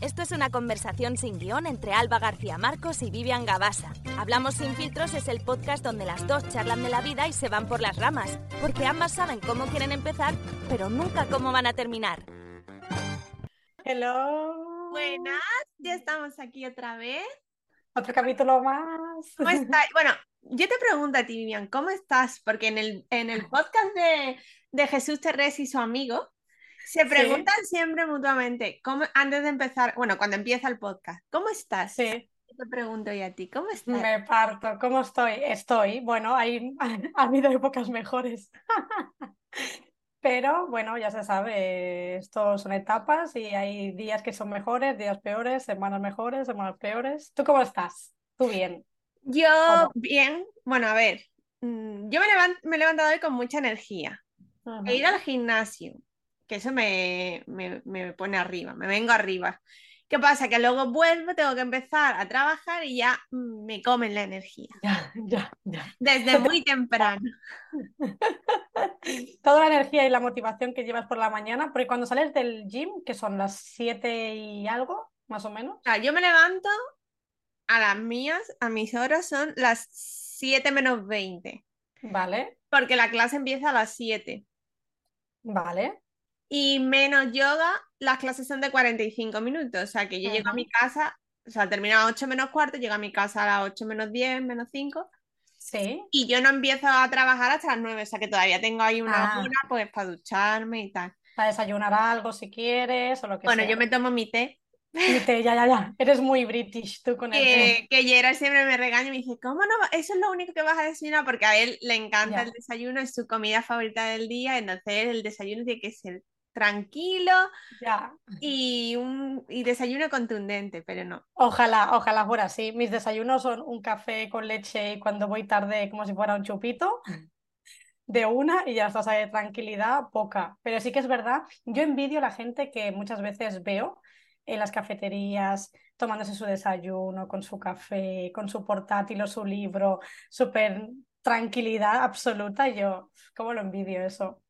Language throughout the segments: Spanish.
Esto es una conversación sin guion entre Alba García Marcos y Vivian Gabasa. Hablamos sin filtros es el podcast donde las dos charlan de la vida y se van por las ramas, porque ambas saben cómo quieren empezar, pero nunca cómo van a terminar. Hello. Buenas, ya estamos aquí otra vez. Otro capítulo más. ¿Cómo estás? Bueno, yo te pregunto a ti, Vivian, ¿cómo estás? Porque en el, en el podcast de, de Jesús Terrés y su amigo, se preguntan siempre mutuamente, ¿cómo, antes de empezar, bueno, cuando empieza el podcast, ¿cómo estás? Sí. Te pregunto yo a ti, ¿cómo estás? Me parto. ¿Cómo estoy? Estoy. Bueno, hay, ha habido épocas mejores. Pero bueno, ya se sabe, esto son etapas y hay días que son mejores, días peores, semanas mejores, semanas peores. ¿Tú cómo estás? ¿Tú bien? Yo bien, bueno, a ver, mm, yo me, levan- me he levantado hoy con mucha energía. He ido al gimnasio, que eso me, me, me pone arriba, me vengo arriba. ¿Qué pasa? Que luego vuelvo, tengo que empezar a trabajar y ya me comen la energía. Ya, ya, ya. Desde muy temprano. Toda la energía y la motivación que llevas por la mañana, porque cuando sales del gym, que son las 7 y algo, más o menos. O sea, yo me levanto a las mías, a mis horas son las 7 menos 20, Vale, porque la clase empieza a las 7. vale. Y menos yoga, las clases son de 45 minutos. O sea, que yo llego a mi casa, o sea, termino a las 8 menos cuarto, llego a mi casa a las 8 menos 10, menos 5. Sí. Y yo no empiezo a trabajar hasta las 9, o sea que todavía tengo ahí una Ah. hora pues para ducharme y tal. Para desayunar algo si quieres o lo que Bueno, sea. yo me tomo mi té, Y te- ya, ya, ya. Eres muy british tú con el té. que, que Gerard siempre me regaña y me dice, ¿cómo no? Eso es lo único que vas a desayunar, porque a él le encanta Ya. el desayuno, es su comida favorita del día, entonces el desayuno tiene que ser tranquilo Ya. y, un, y desayuno contundente, pero no. Ojalá, ojalá fuera así. Mis desayunos son un café con leche y cuando voy tarde como si fuera un chupito de una y ya estás ahí de tranquilidad, poca. Pero sí que es verdad, yo envidio a la gente que muchas veces veo en las cafeterías tomándose su desayuno con su café, con su portátil o su libro, súper tranquilidad absoluta. Y yo, ¿cómo lo envidio eso?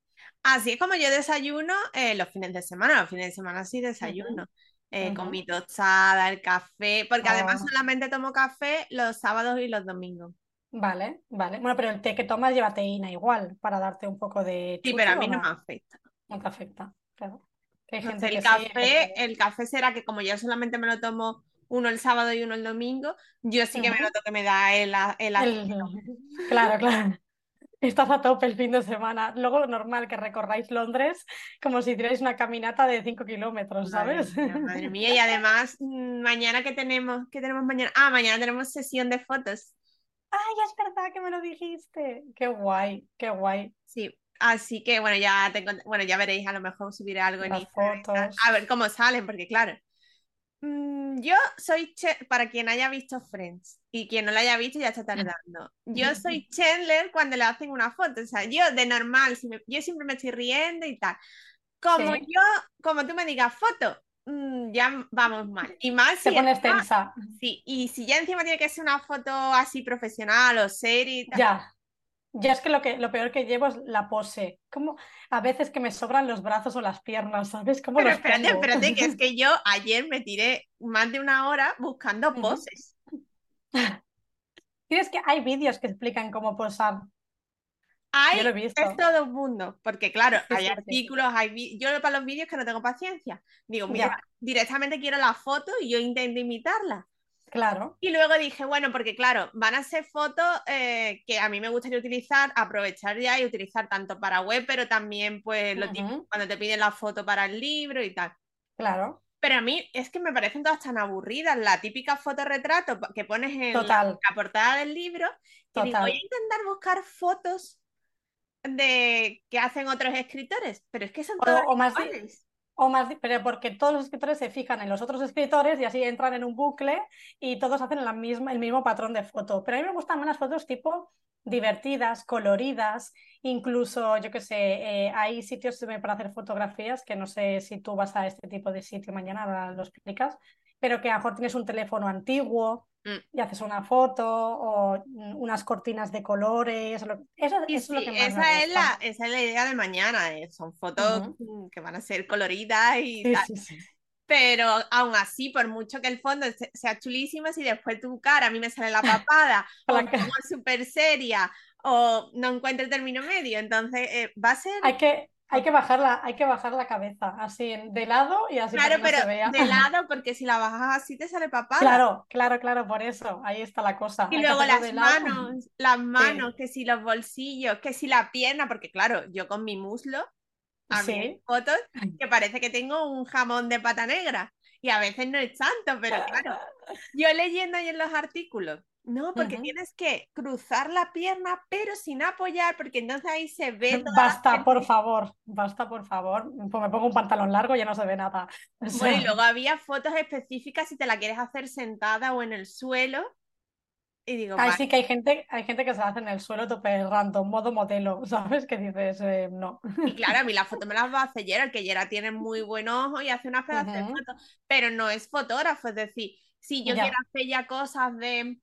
Así es como yo desayuno eh, los fines de semana, los fines de semana sí desayuno. eh, con mi tostada, el café, porque además Oh. solamente tomo café los sábados y los domingos. Vale, vale. Bueno, pero el té que tomas lleva teína igual para darte un poco de Sí, pero a mí no no? me afecta. No te afecta, claro. Hay gente el sí, café, gente que- el café será que como yo solamente me lo tomo uno el sábado y uno el domingo, yo sí que me noto que me da el, el El- Claro, claro. Estás a tope el fin de semana. Luego normal que recorráis Londres como si hicierais una caminata de 5 kilómetros, Madre ¿sabes? mía, madre mía. Y además, mm, mañana que tenemos, ¿qué tenemos mañana? Ah, mañana tenemos sesión de fotos. Ay, es verdad que me lo dijiste. Qué guay, qué guay. Sí, así que bueno, ya tengo, bueno, ya veréis, a lo mejor subiré algo en Las Instagram y tal. fotos. A ver cómo salen, porque claro, yo soy, para quien haya visto Friends y quien no la haya visto ya está tardando. Yo soy Chandler cuando le hacen una foto, o sea, yo de normal, si me- yo siempre me estoy riendo y tal. Como Sí. yo, como tú me digas foto, mm, ya vamos mal. Y más Te si pones encima- tensa. sí, y si ya encima tiene que ser una foto así profesional o serie y tal. Ya. Ya es que lo que lo peor que llevo es la pose. Como a veces que me sobran los brazos o las piernas, ¿sabes? ¿Cómo Pero los espérate, pongo? espérate, que es que yo ayer me tiré más de una hora buscando poses. Tienes que hay vídeos que explican cómo posar. Hay, Yo lo he visto. es todo el mundo, porque claro, Sí, hay sí, sí. artículos, hay vi- yo para los vídeos que no tengo paciencia. Digo, mira, Ya. directamente quiero la foto y yo intento imitarla. Claro. Y luego dije, bueno, porque claro, van a ser fotos eh, que a mí me gustaría utilizar, aprovechar ya y utilizar tanto para web, pero también pues lo típico, Ujú. cuando te piden la foto para el libro y tal. Claro. Pero a mí es que me parecen todas tan aburridas, la típica fotorretrato que pones en la, Total. la portada del libro, que digo, voy a intentar buscar fotos de que hacen otros escritores, pero es que son O, todas o más, iguales. O más, pero porque todos los escritores se fijan en los otros escritores y así entran en un bucle y todos hacen la misma, el mismo patrón de foto. Pero a mí me gustan más las fotos tipo divertidas, coloridas, incluso, yo qué sé, eh, hay sitios para hacer fotografías que no sé si tú vas a este tipo de sitio mañana, ahora lo explicas, pero que a lo mejor tienes un teléfono antiguo. Y haces una foto o mm, unas cortinas de colores. lo- Eso, eso es lo sí, que más me esa es gusta. la, esa es la idea de mañana, eh, Son fotos Ujú. mm, que van a ser coloridas y Sí, tal. sí, sí. pero aún así, por mucho que el fondo sea chulísimo, si después tu cara a mí me sale la papada, o como súper seria, o no encuentro el término medio, entonces eh, va a ser... Hay que, hay que bajar la, hay que bajar la cabeza, así de lado y así Claro, pero de lado, porque si la bajas así te sale papada. Claro, claro, claro, por eso, ahí está la cosa. Y luego las manos, las manos, que si los bolsillos, que si la pierna, porque claro, yo con mi muslo, a mí fotos que parece que tengo un jamón de pata negra. Y a veces no es tanto, pero claro, yo leyendo ahí en los artículos no, porque tienes que cruzar la pierna, pero sin apoyar, porque entonces ahí se ve. basta, por favor, basta, por favor. Pues me pongo un pantalón largo y ya no se ve nada. Bueno, y luego había fotos específicas si te la quieres hacer sentada o en el suelo. Y digo, Ay, sí que hay gente, hay gente que se hace en el suelo tope random, modo modelo, ¿sabes? Que dices, eh, no. Y claro, a mí la foto me las va a hacer Gerard, que Gerard tiene muy buen ojo y hace unas pedazos de fotos, pero no es fotógrafo, es decir, si yo quiero hacer ya cosas de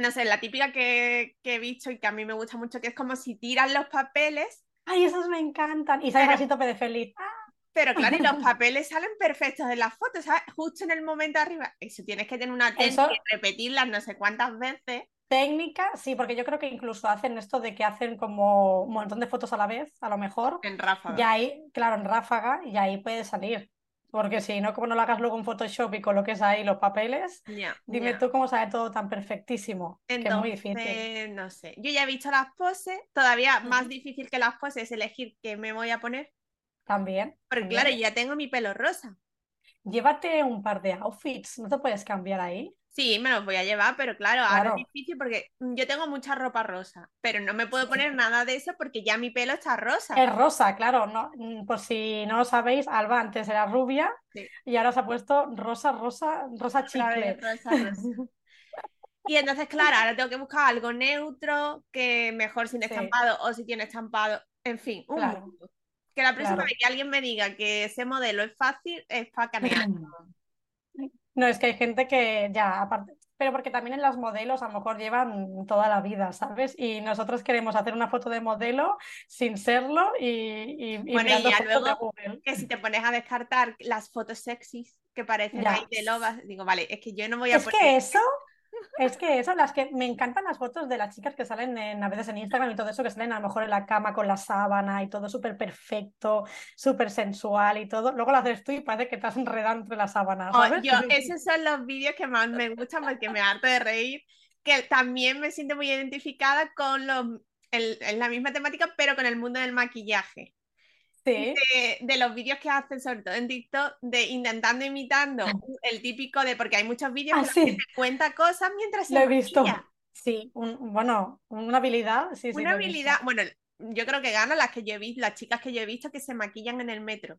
no sé, la típica que, he visto y que a mí me gusta mucho, que es como si tiran los papeles. Ay, esos me encantan. Y sale así tope de feliz. Pero claro, y los papeles salen perfectos en las fotos, ¿sabes? Justo en el momento arriba. Eso tienes que tener una técnica y repetirlas no sé cuántas veces. Técnica, sí, porque yo creo que incluso hacen esto de que hacen como un montón de fotos a la vez, a lo mejor. En ráfaga. Y ahí, claro, en ráfaga, y ahí puede salir. Porque si no, como no lo hagas luego en Photoshop y coloques ahí los papeles, dime tú cómo sale todo tan perfectísimo. que es muy difícil. No sé. Yo ya he visto las poses, todavía más difícil que las poses es elegir qué me voy a poner. También. Porque claro, ya tengo mi pelo rosa. Llévate un par de outfits, ¿no te puedes cambiar ahí? Sí, me los voy a llevar, pero claro, ahora es difícil porque yo tengo mucha ropa rosa, pero no me puedo poner nada de eso porque ya mi pelo está rosa. Es rosa, claro, no, mm, por si no lo sabéis, Alba antes era rubia y ahora se ha puesto rosa, rosa, rosa chicle. Y entonces, claro, ahora tengo que buscar algo neutro, que mejor sin estampado o si tiene estampado, en fin, un Que la próxima vez que alguien me diga que ese modelo es fácil, es para canear. No, es que hay gente que ya, aparte, pero porque también en las modelos a lo mejor llevan toda la vida, ¿sabes? Y nosotros queremos hacer una foto de modelo sin serlo y, y, bueno, y ya luego que si te pones a descartar las fotos sexys que parecen ahí de lobas, digo, vale, es que yo no voy a Es que eso es que eso, las que me encantan las fotos de las chicas que salen en, a veces en Instagram y todo eso, que salen a lo mejor en la cama con la sábana y todo súper perfecto, súper sensual y todo. Luego lo haces tú y parece que estás enredando entre las sábanas. Oh, yo, esos son los vídeos que más me gustan porque me harto de reír, que también me siento muy identificada con los, en la misma temática, pero con el mundo del maquillaje de, los vídeos que hacen, sobre todo en TikTok, de intentando imitando ah. el típico de, porque hay muchos vídeos ah, que cuenta cosas mientras se Lo he visto. Sí, bueno, una habilidad. Sí, una habilidad, bueno, yo creo que ganan las que yo he visto, las chicas que yo he visto que se maquillan en el metro.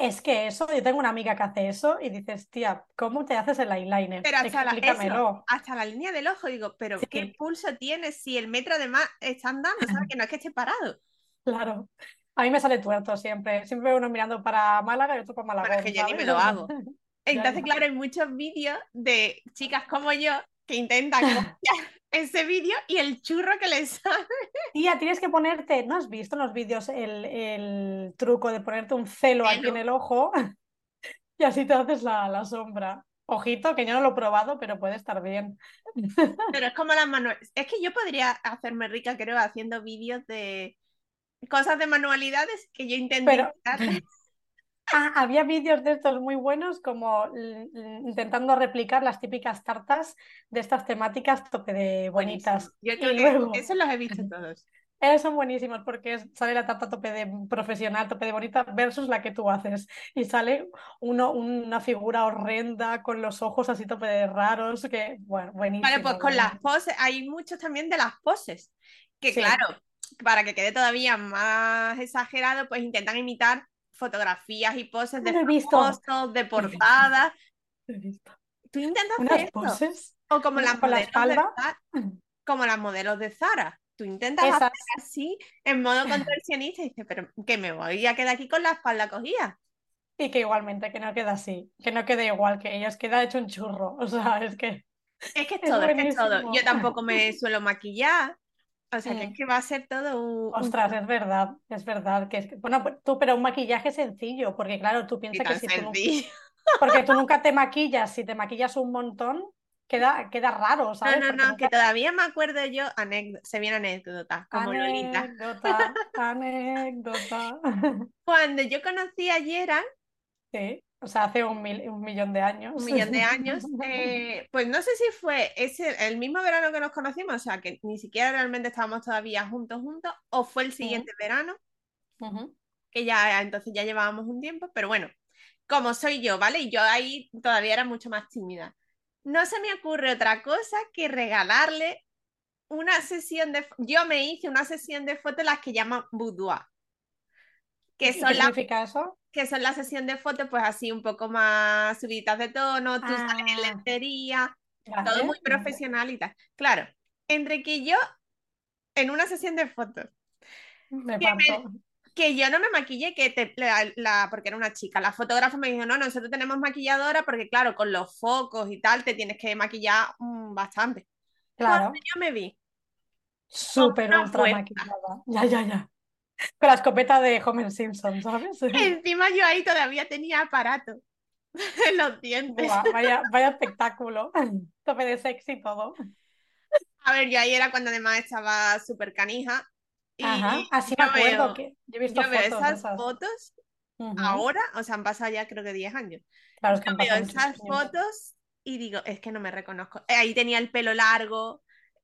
Es que eso, yo tengo una amiga que hace eso y dices, tía, ¿cómo te haces el eyeliner? Pero hasta, la, hasta la línea del ojo, digo, pero ¿qué pulso tienes si el metro además está andando? ¿Sabes? Que no es que esté parado. Claro. A mí me sale tuerto siempre. Siempre uno mirando para Málaga y otro para Málaga. Pero es que yo ni me lo hago. Entonces, claro, hay muchos vídeos de chicas como yo que intentan copiar ese vídeo y el churro que les sale. Tía, tienes que ponerte, ¿no has visto en los vídeos el, truco de ponerte un celo aquí en el ojo? y así te haces la, la sombra. Ojito, que yo no lo he probado, pero puede estar bien. Pero es como las manos. Es que yo podría hacerme rica, creo, haciendo vídeos de, cosas de manualidades que yo intento Pero... Ah, había vídeos de estos muy buenos como intentando replicar las típicas tartas de estas temáticas tope de bonitas. Yo creo que esos los he visto todos. Esos son buenísimos porque sale la tarta tope de profesional, tope de bonita versus la que tú haces. Y sale uno, una figura horrenda con los ojos así tope de raros, que bueno, buenísimo. Vale, pues con las poses, hay muchos también de las poses. Que claro, para que quede todavía más exagerado, pues intentan imitar fotografías y poses de fotos, de portadas. ¿Tú intentas hacer poses? O como las modelos la de Zara, como las modelos de Zara. Tú intentas hacer así en modo contorsionista y dices, pero que me voy a quedar aquí con la espalda cogida. Y que igualmente, que no queda así, que no quede igual que ellos, queda hecho un churro. O sea, es que. Es que es todo, es, que es todo. Yo tampoco me suelo maquillar. O sea, que es Mm. que va a ser todo un... Ostras, es verdad, es verdad que es bueno, pues tú, pero un maquillaje sencillo, porque claro, tú piensas que si tú, sencillo. porque tú nunca te maquillas, si te maquillas un montón, queda, queda raro, No, ¿sabes? no, no, nunca- que todavía me acuerdo yo, anécdota, se viene anécdota, como Lolita. Anécdota, anécdota. Cuando yo conocí a Gerard, Sí, o sea, hace un, mil- un millón de años. un millón de años, eh, pues no sé si fue ese, el mismo verano que nos conocimos, o sea, que ni siquiera realmente estábamos todavía juntos, juntos, o fue el siguiente verano, que ya entonces ya llevábamos un tiempo, pero bueno, como soy yo, ¿vale? Y yo ahí todavía era mucho más tímida. No se me ocurre otra cosa que regalarle una sesión de... Yo me hice una sesión de fotos las que llaman boudoir, que ¿Y son qué las significa eso? que son la sesión de fotos, pues así un poco más subiditas de tono, tú sales en Ah. lencería, todo muy profesional y tal. Claro, entre que yo, en una sesión de fotos, Me que me- parto. que yo no me maquillé, que te, la, la- porque era una chica, la fotógrafa me dijo, no, nosotros tenemos maquilladora porque claro, con los focos y tal, te tienes que maquillar mm, bastante. Claro, Cuando yo me vi, súper ultra maquillada. Ya, ya, ya. Con la escopeta de Homer Simpson, ¿sabes? encima yo ahí todavía tenía aparato en los dientes. Vaya, vaya espectáculo. Tope de sexy y todo. A ver, yo ahí era cuando además estaba súper canija. Y Ajá, así me yo acuerdo veo, que yo he visto yo veo fotos de esas esas. fotos Ujú. ahora, o sea, han pasado ya creo que 10 años. Claro, es que Yo veo esas fotos y digo, es que no me reconozco. Eh, Ahí tenía el pelo largo,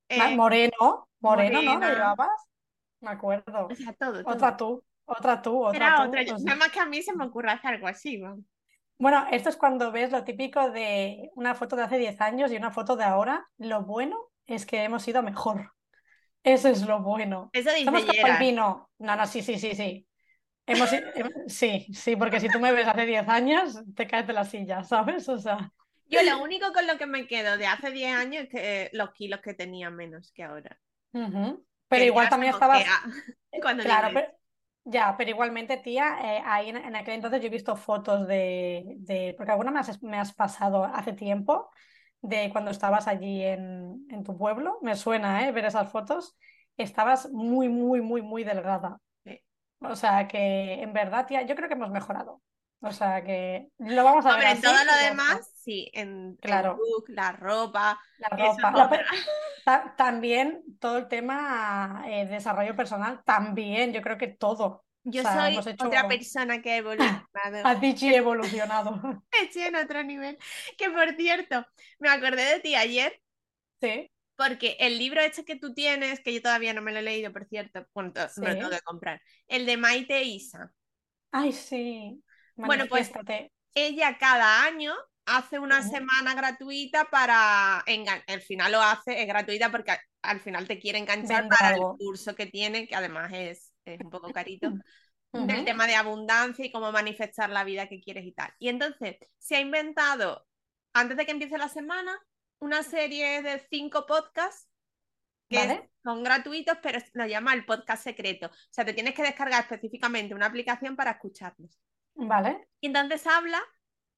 eh, Moreno, moreno, ¿no? ¿Lo morena. llevabas? Me acuerdo. o sea, todo, todo. Otra tú, otra tú, otra Era tú. otra. yo- sea. Nada más que a mí se me ocurre hacer algo así, vamos. Bueno, esto es cuando ves lo típico de una foto de hace 10 años y una foto de ahora. Lo bueno es que hemos ido mejor. Eso es lo bueno. Eso dice Somos como el vino. No, no, sí, sí, sí, sí. Hemos, em- sí, sí, porque si tú me ves hace 10 años, te caes de la silla, ¿sabes? O sea, Yo lo único con lo que me quedo de hace 10 años es que los kilos que tenía menos que ahora. ujú. Pero igual también estabas. cuando Claro, pero, ya, pero igualmente, tía, eh, ahí en, en aquel entonces yo he visto fotos de, de porque alguna me has, me has pasado hace tiempo, de cuando estabas allí en, en tu pueblo, me suena, ¿eh? ver esas fotos, estabas muy, muy, muy, muy delgada. Sí. O sea que, en verdad, tía, yo creo que hemos mejorado. O sea que lo vamos a ver en todo lo demás, sí, en el Claro. look, la ropa, La ropa. La ta- también todo el tema eh, desarrollo personal, también, yo creo que todo. Yo O sea, soy hemos hecho- otra persona que ha evolucionado. Ha dicho y evolucionado. Estoy en otro nivel. Que por cierto, me acordé de ti ayer Sí, porque el libro este que tú tienes, que yo todavía no me lo he leído, por cierto, bueno, to- me lo Sí. tengo que comprar, el de Maite Isa. ay, sí. Bueno, pues. Ella cada año hace una semana gratuita para al final lo hace, es gratuita porque al, al final te quiere enganchar para el curso que tiene, que además es, es un poco carito. Del tema de abundancia y cómo manifestar la vida que quieres y tal. Y entonces se ha inventado, antes de que empiece la semana, una serie de cinco podcasts que ¿Vale? son gratuitos, pero lo llama el podcast secreto. O sea, te tienes que descargar específicamente una aplicación para escucharlos. Vale. Y entonces habla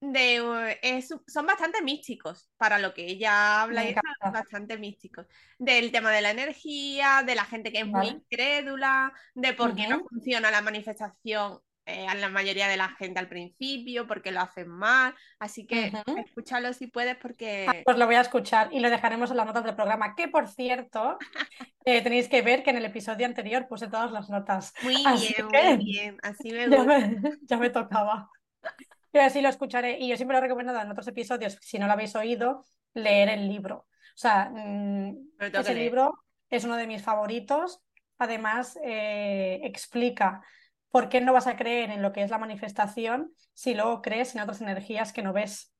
de... es- son bastante místicos para lo que ella habla y encanta. bastante místicos. Del tema de la energía, de la gente que es muy Vale. incrédula, de por qué no funciona la manifestación eh, a la mayoría de la gente al principio, porque lo hacen mal. Así que Ujú. escúchalo si puedes porque... Pues lo voy a escuchar y lo dejaremos en las notas del programa, que por cierto, eh, tenéis que ver que en el episodio anterior puse todas las notas. Muy Así bien, que- muy bien. Así me Ya gusta. me, ya me tocaba. Pero así lo escucharé. Y yo siempre lo he recomendado en otros episodios, si no lo habéis oído, leer el libro. O sea, mm, ese libro es uno de mis favoritos. Además, eh, explica por qué no vas a creer en lo que es la manifestación si luego crees en otras energías que no ves.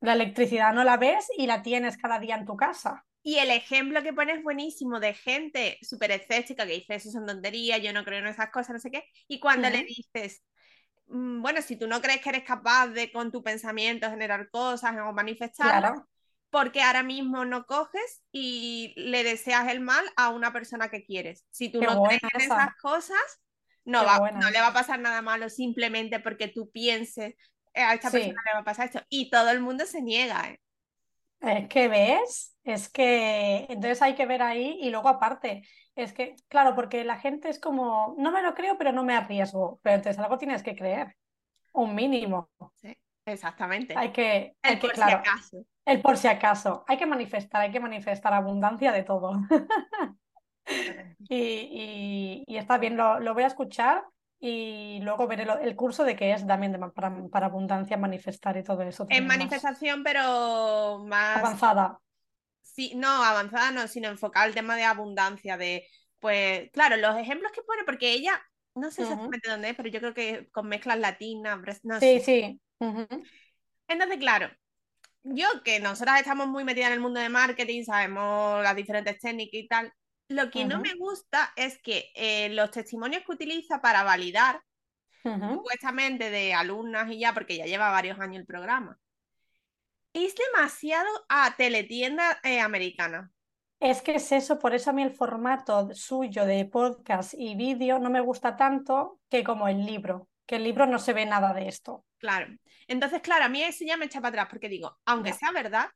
La electricidad no la ves y la tienes cada día en tu casa. Y el ejemplo que pones buenísimo de gente súper escéptica que dice eso son tonterías, yo no creo en esas cosas, no sé qué. Y cuando le dices, "Mm, bueno, si tú no crees que eres capaz de con tu pensamiento generar cosas o manifestarlas, Claro, porque ahora mismo no coges y le deseas el mal a una persona que quieres. Si tú Qué no crees en esa. esas cosas, no, va, no le va a pasar nada malo simplemente porque tú pienses, "Eh, a esta Sí. persona le va a pasar esto. Y todo el mundo se niega, ¿eh? Es que ves, es que entonces hay que ver ahí y luego aparte, es que, claro, porque la gente es como, no me lo creo, pero no me arriesgo, pero entonces algo tienes que creer, un mínimo. Sí, exactamente. Hay que, El hay que, por si claro, acaso. el por si acaso, hay que manifestar, hay que manifestar abundancia de todo. Y, y- y está bien, lo, lo voy a escuchar y luego veré lo- el curso de qué es también de para, para abundancia, manifestar y todo eso. En más manifestación, pero más avanzada. Sí, no, avanzada no, sino enfocada al tema de abundancia, de, pues, claro, los ejemplos que pone, porque ella, no sé exactamente dónde es, pero yo creo que con mezclas latinas, no Sí, sé. sí. ujú. Entonces, claro, yo que nosotras estamos muy metidas en el mundo de marketing, sabemos las diferentes técnicas y tal, lo que no me gusta es que eh, los testimonios que utiliza para validar, supuestamente de alumnas y ya, porque ya lleva varios años el programa, es demasiado a teletienda eh, americana. Es que es eso, por eso a mí el formato suyo de podcast y vídeo no me gusta tanto que como el libro, que el libro no se ve nada de esto. Claro. Entonces, claro, a mí eso ya me echa para atrás porque digo, aunque sea verdad,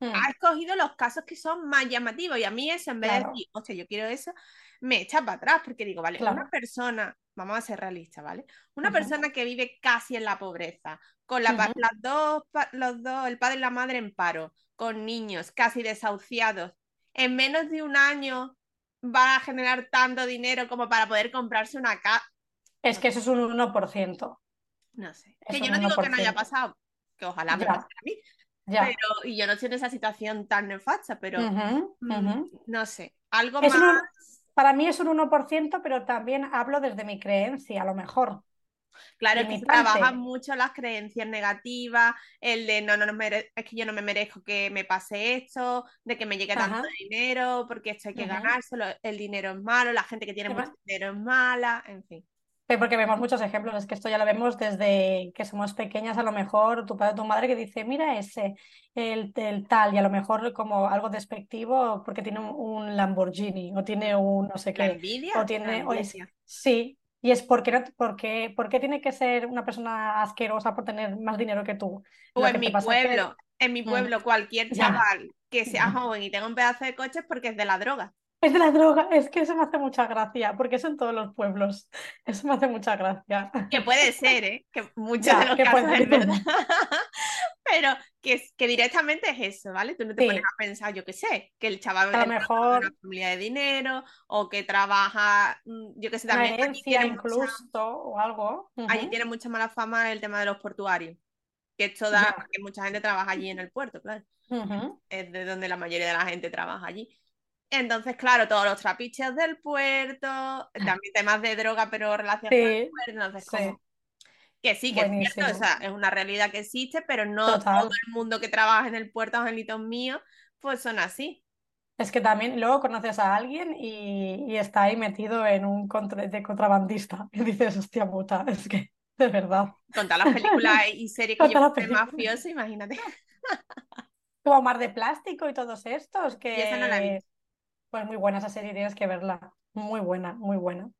Mm, ha escogido los casos que son más llamativos y a mí eso, en vez de decir, hostia, yo quiero eso, me echa para atrás porque digo, vale, una persona, vamos a ser realistas, ¿vale? Una persona que vive casi en la pobreza, con la las dos, los dos, el padre y la madre en paro, con niños casi desahuciados, en menos de un año va a generar tanto dinero como para poder comprarse una casa. Es que eso es un 1%. No sé. Es Que yo no digo que no haya 1%. pasado, que ojalá me Ya. pasara a mí, Ya. pero y yo no estoy en esa situación tan nefasta, pero mm, no sé, algo Es un- más. para mí es un 1%, pero también hablo desde mi creencia, a lo mejor. Claro, es que se trabajan mucho las creencias negativas, el de no, no, no es que yo no me merezco que me pase esto, de que me llegue tanto Ajá. dinero, porque esto hay que Ujú. ganárselo, el dinero es malo, la gente que tiene mucho dinero es mala, en fin. Porque vemos muchos ejemplos, es que esto ya lo vemos desde que somos pequeñas, a lo mejor tu padre o tu madre que dice, mira ese, el, el tal, y a lo mejor como algo despectivo porque tiene un, un Lamborghini o tiene un no sé La qué, envidia, o la tiene, o es- sí, y es porque, no, porque, ¿por qué tiene que ser una persona asquerosa por tener más dinero que tú? O Lo en que mi pueblo, en mi Mm. pueblo, cualquier Ya. chaval que sea Ya. joven y tenga un pedazo de coche es porque es de la droga. Es de la droga, es que eso me hace mucha gracia, porque eso en todos los pueblos, eso me hace mucha gracia. Que puede ser, ¿eh? Que muchos Ya, de los que casos puede es verdad. Pero que, que directamente es eso, ¿vale? Tú no te Sí. pones a pensar, yo qué sé, que el chaval A lo mejor una familia de dinero o que trabaja, mm, yo qué sé, una también allí herencia tiene mucha, incluso o algo. allí Ujú. tiene mucha mala fama el tema de los portuarios. Que esto da Ya. que mucha gente trabaja allí en el puerto, claro. Ujú. Es de donde la mayoría de la gente trabaja allí. Entonces, claro, todos los trapiches del puerto, también temas de droga, pero relacionados con el puerto, entonces sí, como que sí, que es cierto, o sea, es una realidad que existe, pero no Total. todo el mundo que trabaja en el puerto, angelitos míos, pues son así. Es que también luego conoces a alguien y, y está ahí metido en un contra- de contrabandista y dices, hostia puta, es que de verdad. Con todas las películas y series que yo de mafioso, imagínate. Como Mar de Plástico y todos estos, esa no la que visto. Pues muy buena esa serie, tienes que verla. Muy buena, muy buena.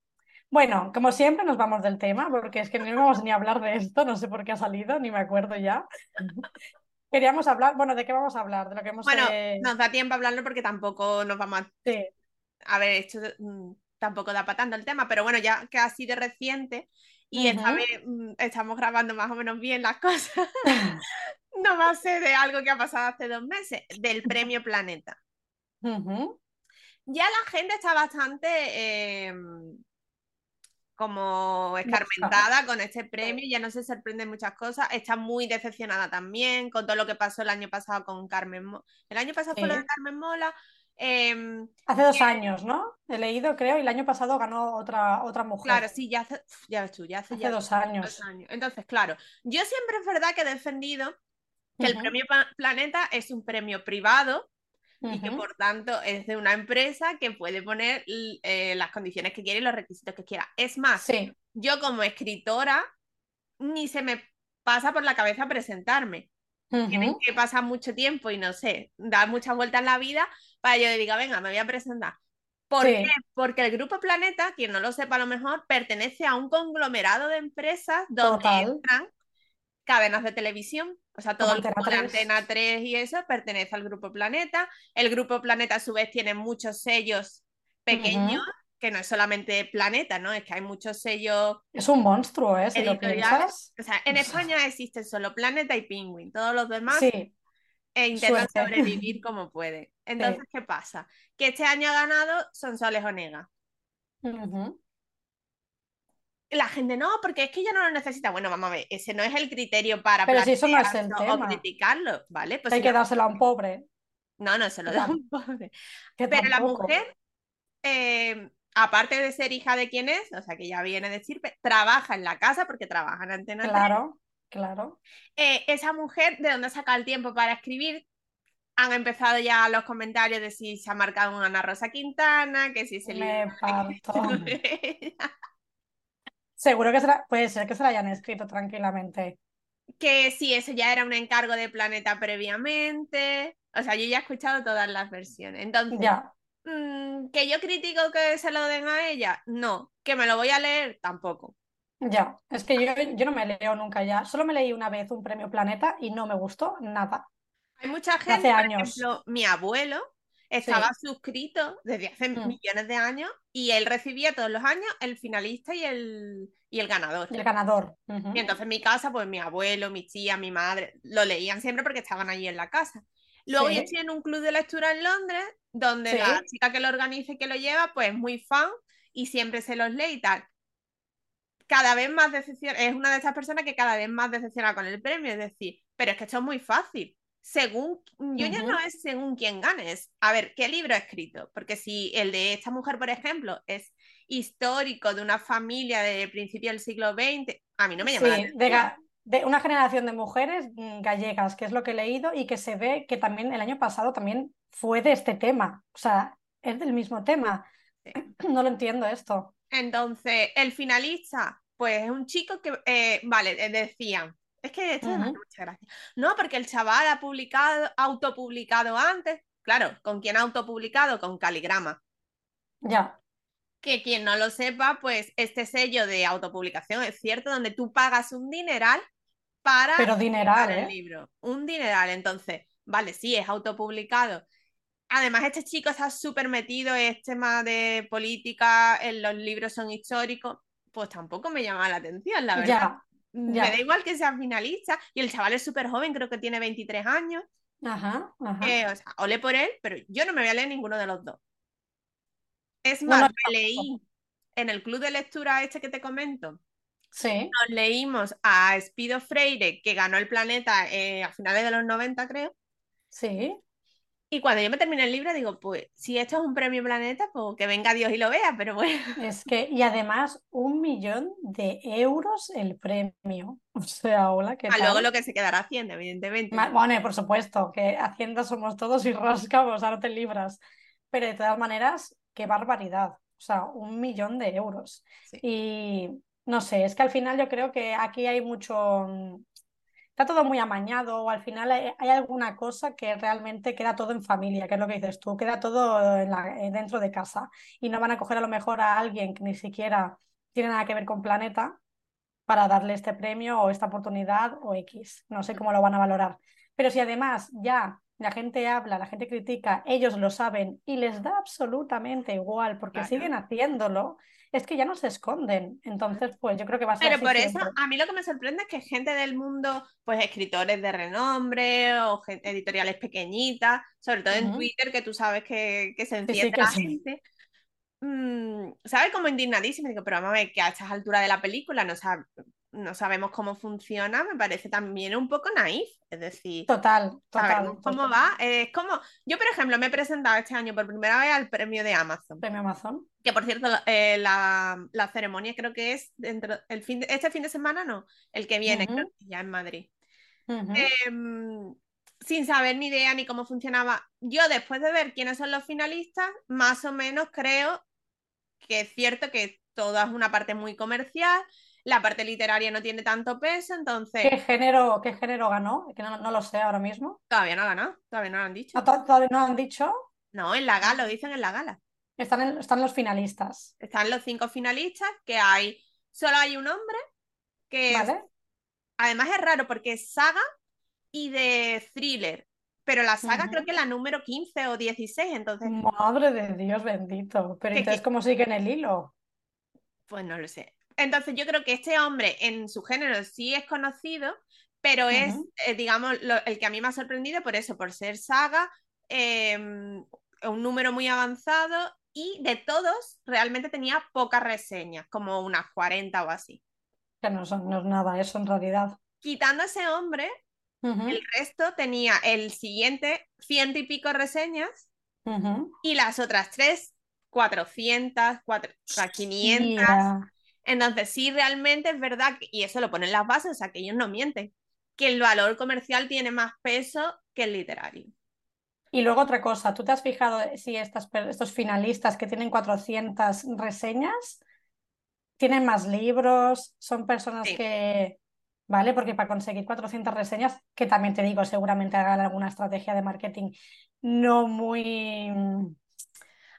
Bueno, como siempre nos vamos del tema, porque es que no íbamos ni a hablar de esto, no sé por qué ha salido, ni me acuerdo ya. Queríamos hablar, bueno, ¿de qué vamos a hablar? De lo que hemos... Bueno, eh, nos da tiempo a hablarlo porque tampoco nos vamos a sí, a ver, esto mm, tampoco da para tanto el tema, pero bueno, ya que ha sido reciente y esta vez mm, estamos grabando más o menos bien las cosas, no va a ser de algo que ha pasado hace dos meses, del premio Planeta. Ya la gente está bastante eh, como escarmentada con este premio, ya no se sorprende muchas cosas, está muy decepcionada también con todo lo que pasó el año pasado con Carmen Mola. El año pasado fue lo de Sí. Carmen Mola. em, Hace dos que- años, ¿no? He leído, creo, y el año pasado ganó otra, otra mujer. Claro, sí, ya hace, ya ves tú, ya hace, Hace ya dos dos años. Entonces, claro, yo siempre es verdad que he defendido que el premio Planeta es un premio privado y que por tanto es de una empresa que puede poner eh, las condiciones que quiere y los requisitos que quiera. Es más, Sí, yo como escritora ni se me pasa por la cabeza presentarme. Tienes ujú, que pasar mucho tiempo y no sé, dar muchas vueltas en la vida para yo diga, venga, me voy a presentar. ¿Por sí, qué? Porque el Grupo Planeta, quien no lo sepa a lo mejor, pertenece a un conglomerado de empresas donde total. entran cadenas de televisión, O sea, todo el grupo de Antena 3 y eso pertenece al Grupo Planeta. El Grupo Planeta, a su vez, tiene muchos sellos pequeños, que no es solamente Planeta, ¿no? Es que hay muchos sellos. Es un monstruo, ¿eh? Si lo piensas. O sea, en España existen solo Planeta y Penguin. Todos los demás sí. e intentan sobrevivir como pueden. Entonces, ¿qué pasa? Que este año ha ganado Sonsoles Onega la gente no, porque es que ella no lo necesita. Bueno, vamos a ver, ese no es el criterio para Pero si eso no es el tema. criticarlo, ¿vale? Pues Hay que dárselo a un pobre. No, no se lo da a un pobre. Pero la mujer, eh, aparte de ser hija de quien es, o sea, que ya viene de Sirpe, trabaja en la casa porque trabaja en Antena Claro, claro. Eh, esa mujer, ¿de dónde saca el tiempo para escribir? Han empezado ya los comentarios de si se ha marcado una Ana Rosa Quintana, que si se le... Seguro que puede ser que se la hayan escrito tranquilamente. Que sí, eso ya era un encargo de Planeta previamente. O sea, yo ya he escuchado todas las versiones. Entonces, ya. Mm, que yo critico que se lo den a ella, no. Que me lo voy a leer, tampoco. Ya, es que yo, yo no me leo nunca ya. Solo me leí una vez un premio Planeta y no me gustó nada. Hay mucha gente, por ejemplo, mi abuelo estaba suscrito desde hace mm. millones de años y él recibía todos los años el finalista y el, y el ganador. El ganador. Y entonces en mi casa, pues mi abuelo, mi tía, mi madre, lo leían siempre porque estaban allí en la casa. Luego yo estoy en un club de lectura en Londres, donde la chica que lo organiza y que lo lleva, pues es muy fan y siempre se los lee y tal. Cada vez más decepciona, es una de esas personas que cada vez más decepciona con el premio, es decir, pero es que esto es muy fácil según, yo ya no es según quién ganes. A ver, ¿qué libro ha escrito? Porque si el de esta mujer, por ejemplo, es histórico de una familia de principio del siglo XX, a mí no me llama sí, de, una generación de mujeres mm, gallegas, que es lo que he leído, y que se ve que también el año pasado también fue de este tema. O sea, es del mismo tema. No lo entiendo esto. Entonces, el finalista, pues es un chico que, eh, vale, decían, es que esto mucha gracia. No, porque el chaval ha publicado, autopublicado antes. Claro, ¿con quién ha autopublicado? Con Caligrama. Ya. Que quien no lo sepa, pues este sello de autopublicación es cierto, donde tú pagas un dineral para Pero dineral, el ¿eh? libro. Un dineral. Entonces, vale, sí, es autopublicado. Además, este chico está súper metido en este tema de política, en los libros son históricos. Pues tampoco me llama la atención, la verdad. Me da igual que sea finalista. Y el chaval es súper joven, creo que tiene 23 años. Ajá, ajá. Eh, o sea, ole por él, pero yo no me voy a leer ninguno de los dos. Es más, me leí en el club de lectura este que te comento. Sí. Nos leímos a Spido Freire, que ganó el planeta eh, a finales de los 90, creo. Sí. Y cuando yo me terminé el libro, digo, pues si esto es un premio planeta, pues que venga Dios y lo vea, pero bueno. Es que, y además, un millón de euros el premio. O sea, hola, que. A luego lo que se quedará Hacienda, evidentemente. Bueno, por supuesto, que Hacienda somos todos y rascamos, ahora te libras. Pero de todas maneras, qué barbaridad. O sea, un millón de euros. Y no sé, es que al final yo creo que aquí hay mucho está todo muy amañado o al final hay, alguna cosa que realmente queda todo en familia, que es lo que dices tú, queda todo dentro de casa y no van a coger a lo mejor a alguien que ni siquiera tiene nada que ver con Planeta para darle este premio o esta oportunidad o X. No sé cómo lo van a valorar. Pero si además ya la gente habla, la gente critica, ellos lo saben y les da absolutamente igual porque siguen haciéndolo, es que ya no se esconden. Entonces, pues yo creo que va a ser. Pero por eso, a mí lo que me sorprende es que gente del mundo, pues escritores de renombre o editoriales pequeñitas, sobre todo en Twitter, que tú sabes que, se enciende la gente. Mm, ¿Sabes? Como indignadísimo. Digo, pero vamos a ver que a estas alturas de la película no, sabe, no sabemos cómo funciona, me parece también un poco naif. Es decir, total, total. ¿Cómo va? Es como, yo por ejemplo me he presentado este año por primera vez al premio de Amazon. Premio Amazon. Que por cierto, eh, la, ceremonia creo que es dentro, el fin este fin de semana, no, el que viene, ya en Madrid. Em, sin saber ni idea ni cómo funcionaba. Yo después de ver quiénes son los finalistas, más o menos creo que es cierto que toda es una parte muy comercial, la parte literaria no tiene tanto peso, entonces... ¿Qué género, qué género ganó? Que no, lo sé ahora mismo. Todavía no ha ganado, todavía no lo han dicho. ¿Todavía no lo han dicho? No, en la gala, lo dicen en la gala. Están, están los finalistas. Están los cinco finalistas, que hay... Solo hay un hombre que... Además es raro porque Saga y de thriller. Pero la saga creo que es la número 15 o 16, entonces. Madre de Dios bendito. Pero entonces, ¿cómo siguen el hilo? Pues no lo sé. Entonces, yo creo que este hombre en su género sí es conocido, pero es, eh, digamos, el que a mí me ha sorprendido por eso, por ser saga, em, un número muy avanzado y de todos realmente tenía pocas reseñas, como unas 40 o así. Que no, son, no es nada eso en realidad. Quitando a ese hombre, el resto tenía el siguiente ciento y pico reseñas y las otras tres, 400, 500. Entonces, sí, realmente es verdad, y eso lo ponen las bases, o sea, que ellos no mienten, que el valor comercial tiene más peso que el literario. Y luego otra cosa, ¿tú te has fijado si estas, estos finalistas que tienen 400 reseñas tienen más libros? ¿Son personas que ¿vale? Porque para conseguir 400 reseñas, que también te digo, seguramente hagan alguna estrategia de marketing no muy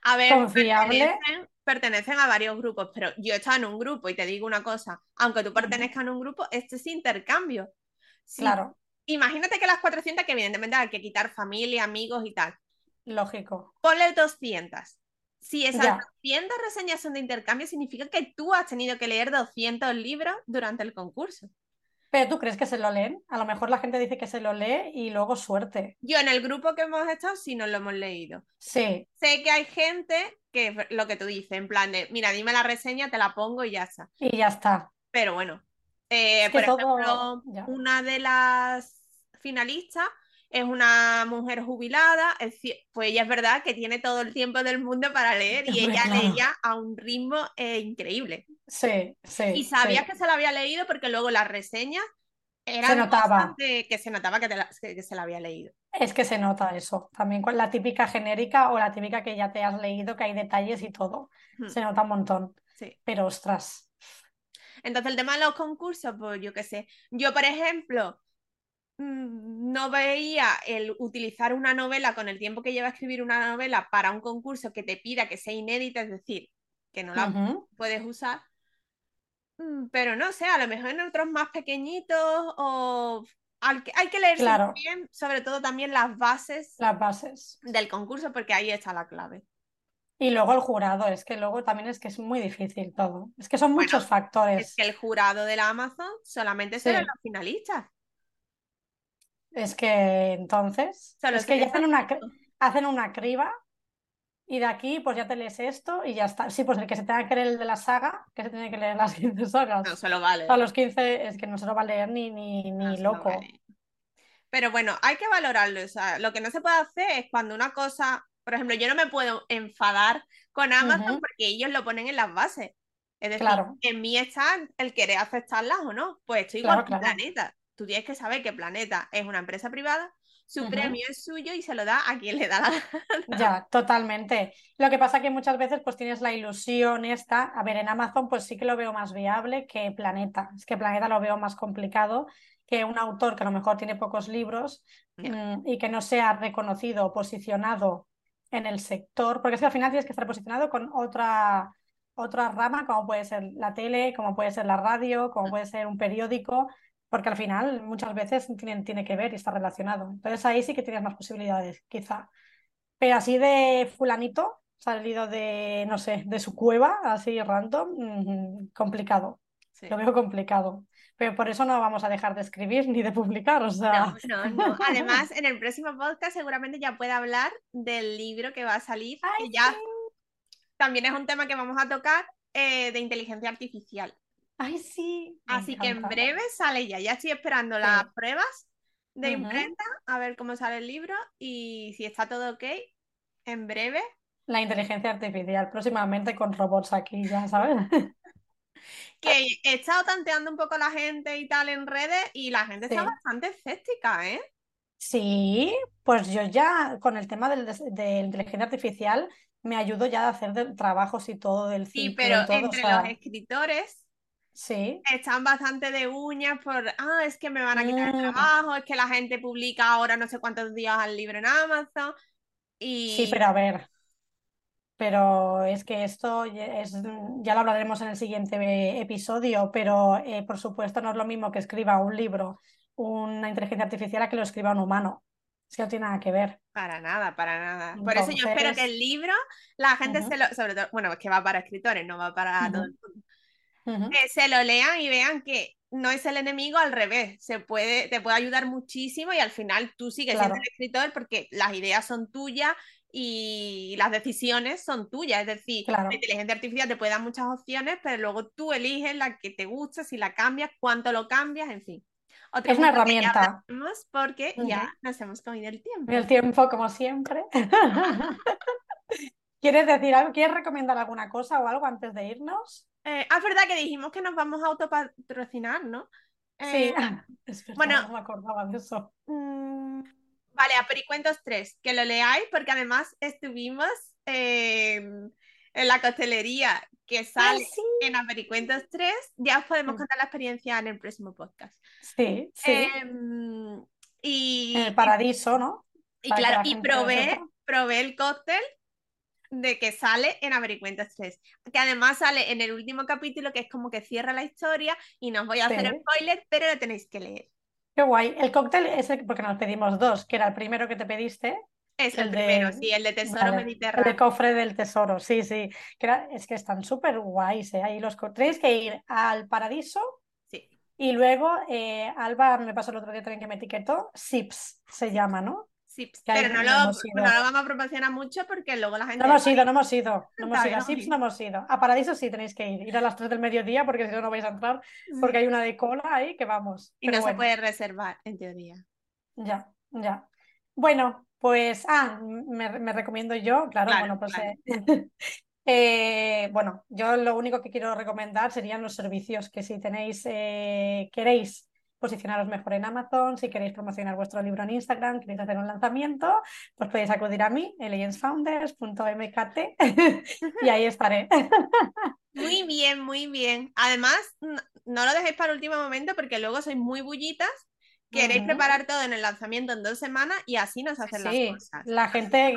a ver, confiable. Pertenecen, a varios grupos, pero yo he estado en un grupo y te digo una cosa, aunque tú pertenezcas a un grupo, este es intercambio. Claro. Imagínate que las 400 que evidentemente hay que quitar familia, amigos y tal. Lógico. Ponle 200. Si esas 200 reseñas son de intercambio, significa que tú has tenido que leer 200 libros durante el concurso. Pero tú crees que se lo leen? A lo mejor la gente dice que se lo lee y luego suerte. Yo en el grupo que hemos estado sí nos lo hemos leído. Sí. Sé que hay gente que lo que tú dices, en plan de, mira, dime la reseña, te la pongo y ya está. Y ya está. Pero bueno, eh, por ejemplo, una de las finalistas es una mujer jubilada, pues ella es verdad que tiene todo el tiempo del mundo para leer y ella leía a un ritmo eh, increíble. Sí, sí. Y sabía que se la había leído porque luego las reseñas eran se notaba. que se notaba que, se la había leído. Es que se nota eso. También con la típica genérica o la típica que ya te has leído, que hay detalles y todo. Se nota un montón. Sí. Pero ostras. Entonces el tema de los concursos, pues yo qué sé. Yo, por ejemplo, Mm, no veía el utilizar una novela con el tiempo que lleva a escribir una novela para un concurso que te pida que sea inédita, es decir, que no la puedes usar. Mm, pero no sé, a lo mejor en otros más pequeñitos o hay que leer bien, sobre todo también las bases, las bases del concurso, porque ahí está la clave. Y luego el jurado, es que luego también es que es muy difícil todo. Es que son muchos factores. Es que el jurado de la Amazon solamente serán los finalistas. Es que entonces, es que ya hacen una, hacen una criba y de aquí pues ya te lees esto y ya está. Sí, pues el que se tenga que leer el de la saga, que se tiene que leer las 15 sagas. No se lo vale. A los 15 es que no se lo va a leer ni, ni, ni loco. Pero bueno, hay que valorarlo. O sea, lo que no se puede hacer es cuando una cosa, por ejemplo, yo no me puedo enfadar con Amazon porque ellos lo ponen en las bases. Es decir, en mí está el querer aceptarlas o no. Pues estoy igual que planeta tú tienes que saber que Planeta es una empresa privada, su premio es suyo y se lo da a quien le da la Ya, totalmente. Lo que pasa que muchas veces pues tienes la ilusión esta, a ver, en Amazon pues sí que lo veo más viable que Planeta, es que Planeta lo veo más complicado que un autor que a lo mejor tiene pocos libros mm, y que no sea reconocido o posicionado en el sector, porque es que al final tienes que estar posicionado con otra, otra rama, como puede ser la tele, como puede ser la radio, como puede ser un periódico, porque al final muchas veces tienen, tiene que ver y está relacionado. Entonces ahí sí que tienes más posibilidades, quizá. Pero así de fulanito, salido de, no sé, de su cueva, así random, mm, complicado. Lo veo complicado. Pero por eso no vamos a dejar de escribir ni de publicar, o sea... No, no, Además, en el próximo podcast seguramente ya puede hablar del libro que va a salir, que ya también es un tema que vamos a tocar, eh, de inteligencia artificial. Ay, sí. Así que en breve sale ya. Ya estoy esperando las pruebas de imprenta, a ver cómo sale el libro y si está todo ok, en breve. La inteligencia artificial, próximamente con robots aquí, ya sabes. que he estado tanteando un poco la gente y tal en redes y la gente está bastante escéptica, ¿eh? Sí, pues yo ya con el tema del, de inteligencia artificial me ayudo ya a hacer trabajos y todo del Sí, pero entre los escritores Sí. Están bastante de uñas por, ah, es que me van a quitar el mm. trabajo, es que la gente publica ahora no sé cuántos días al libro en Amazon. Y... Sí, pero a ver, pero es que esto es, ya lo hablaremos en el siguiente episodio, pero eh, por supuesto no es lo mismo que escriba un libro una inteligencia artificial a que lo escriba un humano. Es que no tiene nada que ver. Para nada, para nada. Por eso yo espero que el libro, la gente se lo, sobre todo, bueno, es que va para escritores, no va para todo el mundo. Se lo lean y vean que no es el enemigo, al revés, se puede, te puede ayudar muchísimo y al final tú sigues siendo el escritor porque las ideas son tuyas y las decisiones son tuyas. Es decir, la inteligencia artificial te puede dar muchas opciones, pero luego tú eliges la que te gusta, si la cambias, cuánto lo cambias, en fin. es una herramienta. Porque ya nos hemos comido el tiempo. El tiempo, como siempre. ¿Quieres decir algo? ¿Quieres recomendar alguna cosa o algo antes de irnos? Eh, ah, es verdad que dijimos que nos vamos a autopatrocinar, ¿no? sí, eh, es verdad, bueno, no me acordaba de eso. Mm, vale, a Pericuentos 3, que lo leáis porque además estuvimos en la costelería que sale en Apericuentos 3. Ya os podemos contar la experiencia en el próximo podcast. Sí, sí. Em, y, en el paradiso, ¿no? Y claro, y probé, probé el cóctel de que sale en Avericuentas 3, que además sale en el último capítulo, que es como que cierra la historia y no os voy a hacer spoiler, pero lo tenéis que leer. Qué guay. El cóctel es porque nos pedimos dos, que era el primero que te pediste. Es el, primero, sí, el de Tesoro Mediterráneo. El cofre del tesoro, sí, sí. es que están súper guays, ¿eh? Ahí los tenéis que ir al Paradiso. Sí. Y luego, eh, Alba me pasó el otro día también que me etiquetó, Sips se llama, ¿no? Sí, pero no lo, no lo, vamos a proporcionar mucho porque luego la gente. No hemos ido, no hemos ido. No hemos ido. A Sips no hemos ido. A Paradiso sí tenéis que ir. Ir a las 3 del mediodía porque si no, no vais a entrar. Porque hay una de cola ahí que vamos. Y no se puede reservar, en teoría. Ya, ya. Bueno, pues. Ah, me, me recomiendo yo. Claro, bueno, pues. Eh, eh, bueno, yo lo único que quiero recomendar serían los servicios que si tenéis, eh, queréis posicionaros mejor en Amazon, si queréis promocionar vuestro libro en Instagram, queréis hacer un lanzamiento, pues podéis acudir a mí, eleensfounders.mkt, y ahí estaré. Muy bien, muy bien. Además, no lo dejéis para el último momento porque luego sois muy bullitas queréis preparar todo en el lanzamiento en dos semanas y así nos hacen las cosas. La gente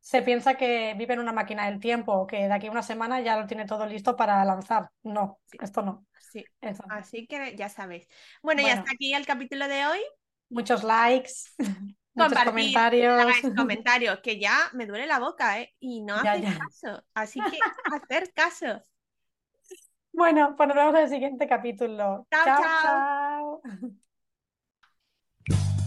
se piensa que vive en una máquina del tiempo, que de aquí a una semana ya lo tiene todo listo para lanzar. No, esto no. Sí, así que ya sabéis. Bueno, bueno, y hasta aquí el capítulo de hoy. Muchos likes. Muchos comentarios. Comentarios, que ya me duele la boca, ¿eh? Y no hacer caso. Así que hacer caso. Bueno, pues nos vemos en el siguiente capítulo. chao. chao. chao. chao.